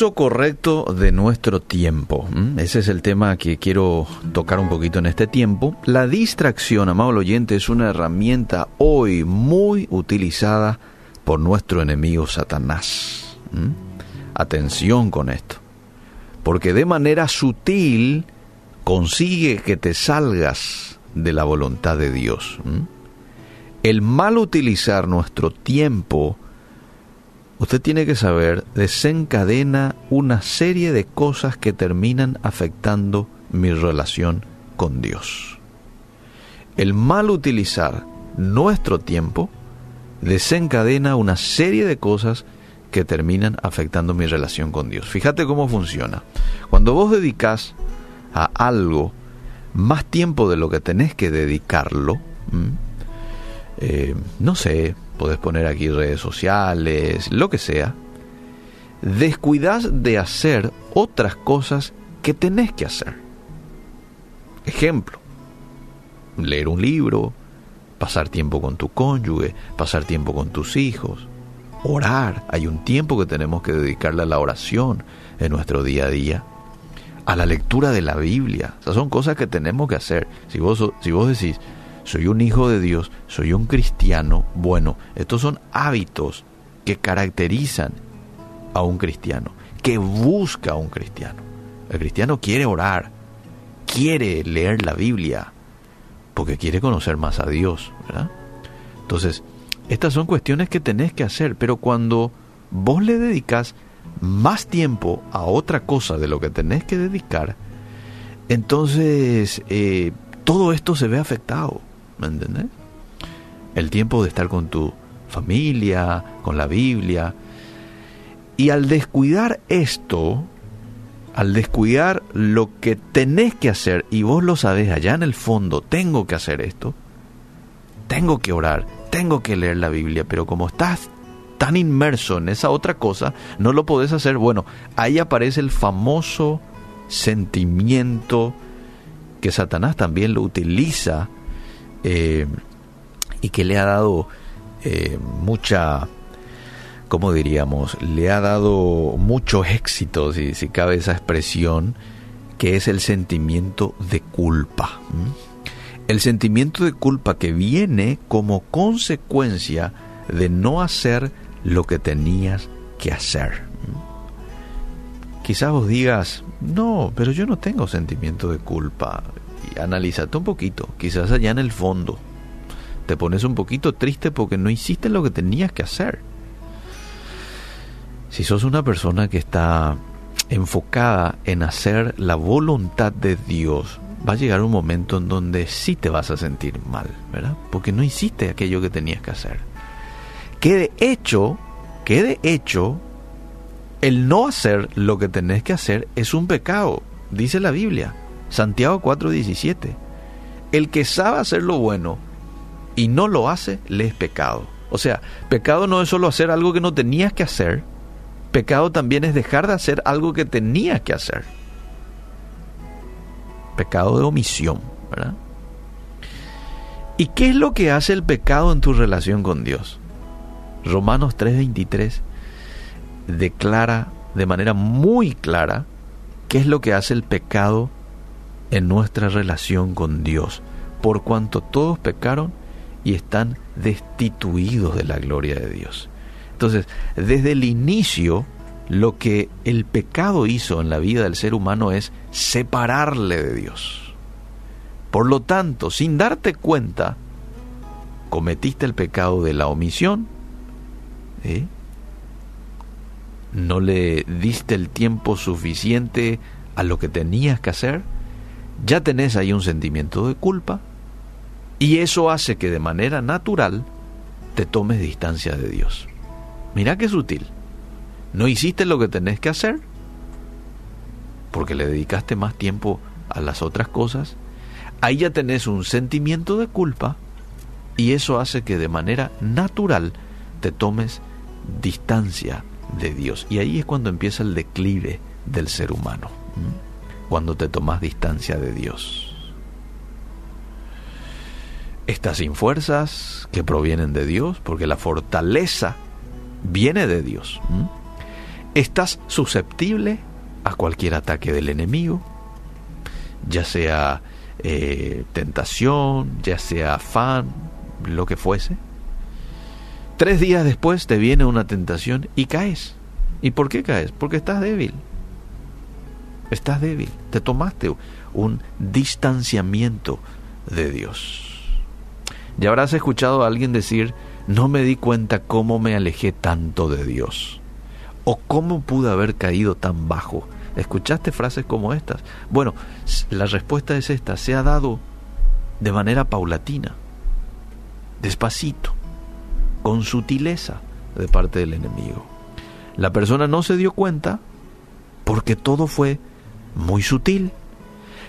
uso correcto de nuestro tiempo. Ese es el tema que quiero tocar un poquito en este tiempo. La distracción, amado oyente, es una herramienta hoy muy utilizada por nuestro enemigo Satanás. Atención con esto. Porque de manera sutil consigue que te salgas de la voluntad de Dios. El mal utilizar nuestro tiempo usted tiene que saber, desencadena una serie de cosas que terminan afectando mi relación con Dios. El mal utilizar nuestro tiempo desencadena una serie de cosas que terminan afectando mi relación con Dios. Fíjate cómo funciona. Cuando vos dedicas a algo más tiempo de lo que tenés que dedicarlo, eh, no sé, podés poner aquí redes sociales, lo que sea, descuidas de hacer otras cosas que tenés que hacer. Ejemplo, leer un libro, pasar tiempo con tu cónyuge, pasar tiempo con tus hijos, orar. Hay un tiempo que tenemos que dedicarle a la oración en nuestro día a día, a la lectura de la Biblia. Esas son cosas que tenemos que hacer. Si vos, si vos decís, soy un hijo de Dios, soy un cristiano, bueno, estos son hábitos que caracterizan a un cristiano, que busca a un cristiano. El cristiano quiere orar, quiere leer la Biblia, porque quiere conocer más a Dios. Entonces, estas son cuestiones que tenés que hacer, pero cuando vos le dedicas más tiempo a otra cosa de lo que tenés que dedicar, entonces eh, todo esto se ve afectado. ¿Me entendés? El tiempo de estar con tu familia, con la Biblia. Y al descuidar esto, al descuidar lo que tenés que hacer, y vos lo sabés allá en el fondo, tengo que hacer esto, tengo que orar, tengo que leer la Biblia, pero como estás tan inmerso en esa otra cosa, no lo podés hacer. Bueno, ahí aparece el famoso sentimiento que Satanás también lo utiliza eh, y que le ha dado eh, mucha, ¿cómo diríamos? Le ha dado mucho éxito, si, si cabe esa expresión, que es el sentimiento de culpa. El sentimiento de culpa que viene como consecuencia de no hacer lo que tenías que hacer. Quizás vos digas, no, pero yo no tengo sentimiento de culpa analízate un poquito, quizás allá en el fondo. Te pones un poquito triste porque no hiciste lo que tenías que hacer. Si sos una persona que está enfocada en hacer la voluntad de Dios, va a llegar un momento en donde sí te vas a sentir mal, ¿verdad? Porque no hiciste aquello que tenías que hacer. Que de hecho, que de hecho, el no hacer lo que tenés que hacer es un pecado, dice la Biblia. Santiago 4:17. El que sabe hacer lo bueno y no lo hace, le es pecado. O sea, pecado no es solo hacer algo que no tenías que hacer, pecado también es dejar de hacer algo que tenías que hacer. Pecado de omisión, ¿verdad? ¿Y qué es lo que hace el pecado en tu relación con Dios? Romanos 3:23 declara de manera muy clara qué es lo que hace el pecado en nuestra relación con Dios, por cuanto todos pecaron y están destituidos de la gloria de Dios. Entonces, desde el inicio, lo que el pecado hizo en la vida del ser humano es separarle de Dios. Por lo tanto, sin darte cuenta, cometiste el pecado de la omisión, no le diste el tiempo suficiente a lo que tenías que hacer, ya tenés ahí un sentimiento de culpa y eso hace que de manera natural te tomes distancia de Dios. Mira qué sutil. No hiciste lo que tenés que hacer porque le dedicaste más tiempo a las otras cosas. Ahí ya tenés un sentimiento de culpa y eso hace que de manera natural te tomes distancia de Dios. Y ahí es cuando empieza el declive del ser humano cuando te tomas distancia de Dios. Estás sin fuerzas que provienen de Dios, porque la fortaleza viene de Dios. estás susceptible a cualquier ataque del enemigo, ya sea eh, tentación, ya sea afán, lo que fuese. Tres días después te viene una tentación y caes. ¿Y por qué caes? Porque estás débil. Estás débil. Te tomaste un distanciamiento de Dios. Ya habrás escuchado a alguien decir, no me di cuenta cómo me alejé tanto de Dios. O cómo pude haber caído tan bajo. ¿Escuchaste frases como estas? Bueno, la respuesta es esta. Se ha dado de manera paulatina, despacito, con sutileza de parte del enemigo. La persona no se dio cuenta porque todo fue muy sutil,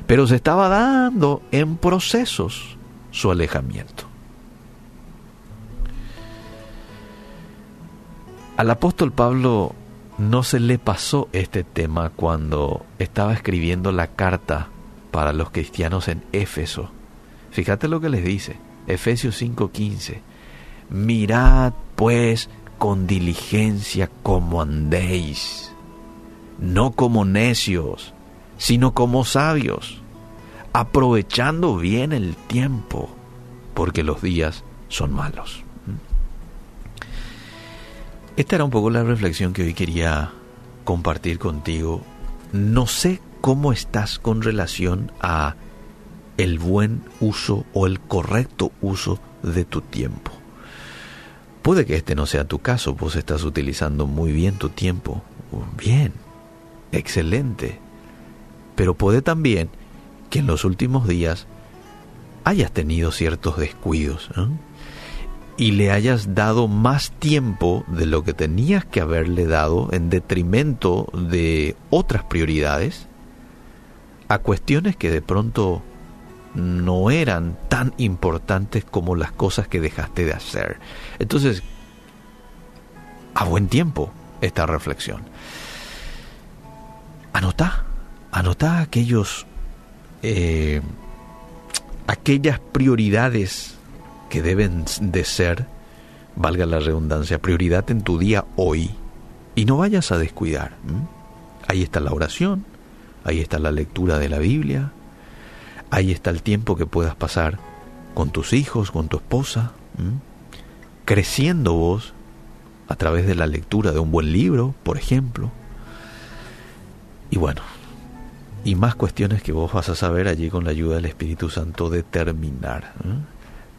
pero se estaba dando en procesos su alejamiento. Al apóstol Pablo no se le pasó este tema cuando estaba escribiendo la carta para los cristianos en Éfeso. Fíjate lo que les dice, Efesios 5:15. Mirad pues con diligencia como andéis, no como necios, sino como sabios, aprovechando bien el tiempo, porque los días son malos. Esta era un poco la reflexión que hoy quería compartir contigo. No sé cómo estás con relación a el buen uso o el correcto uso de tu tiempo. Puede que este no sea tu caso, vos estás utilizando muy bien tu tiempo. Bien, excelente. Pero puede también que en los últimos días hayas tenido ciertos descuidos y le hayas dado más tiempo de lo que tenías que haberle dado en detrimento de otras prioridades a cuestiones que de pronto no eran tan importantes como las cosas que dejaste de hacer. Entonces, a buen tiempo esta reflexión. Anota, anota aquellos, eh, aquellas prioridades que deben de ser, valga la redundancia, prioridad en tu día hoy y no vayas a descuidar. Ahí está la oración, ahí está la lectura de la Biblia, Ahí está el tiempo que puedas pasar con tus hijos, con tu esposa, creciendo vos a través de la lectura de un buen libro, por ejemplo. Y bueno, y más cuestiones que vos vas a saber allí con la ayuda del Espíritu Santo determinar.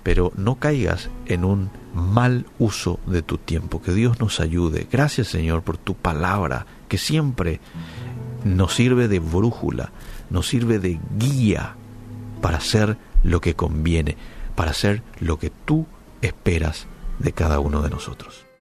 Pero no caigas en un mal uso de tu tiempo. Que Dios nos ayude. Gracias Señor por tu palabra, que siempre nos sirve de brújula, nos sirve de guía para hacer lo que conviene, para hacer lo que tú esperas de cada uno de nosotros.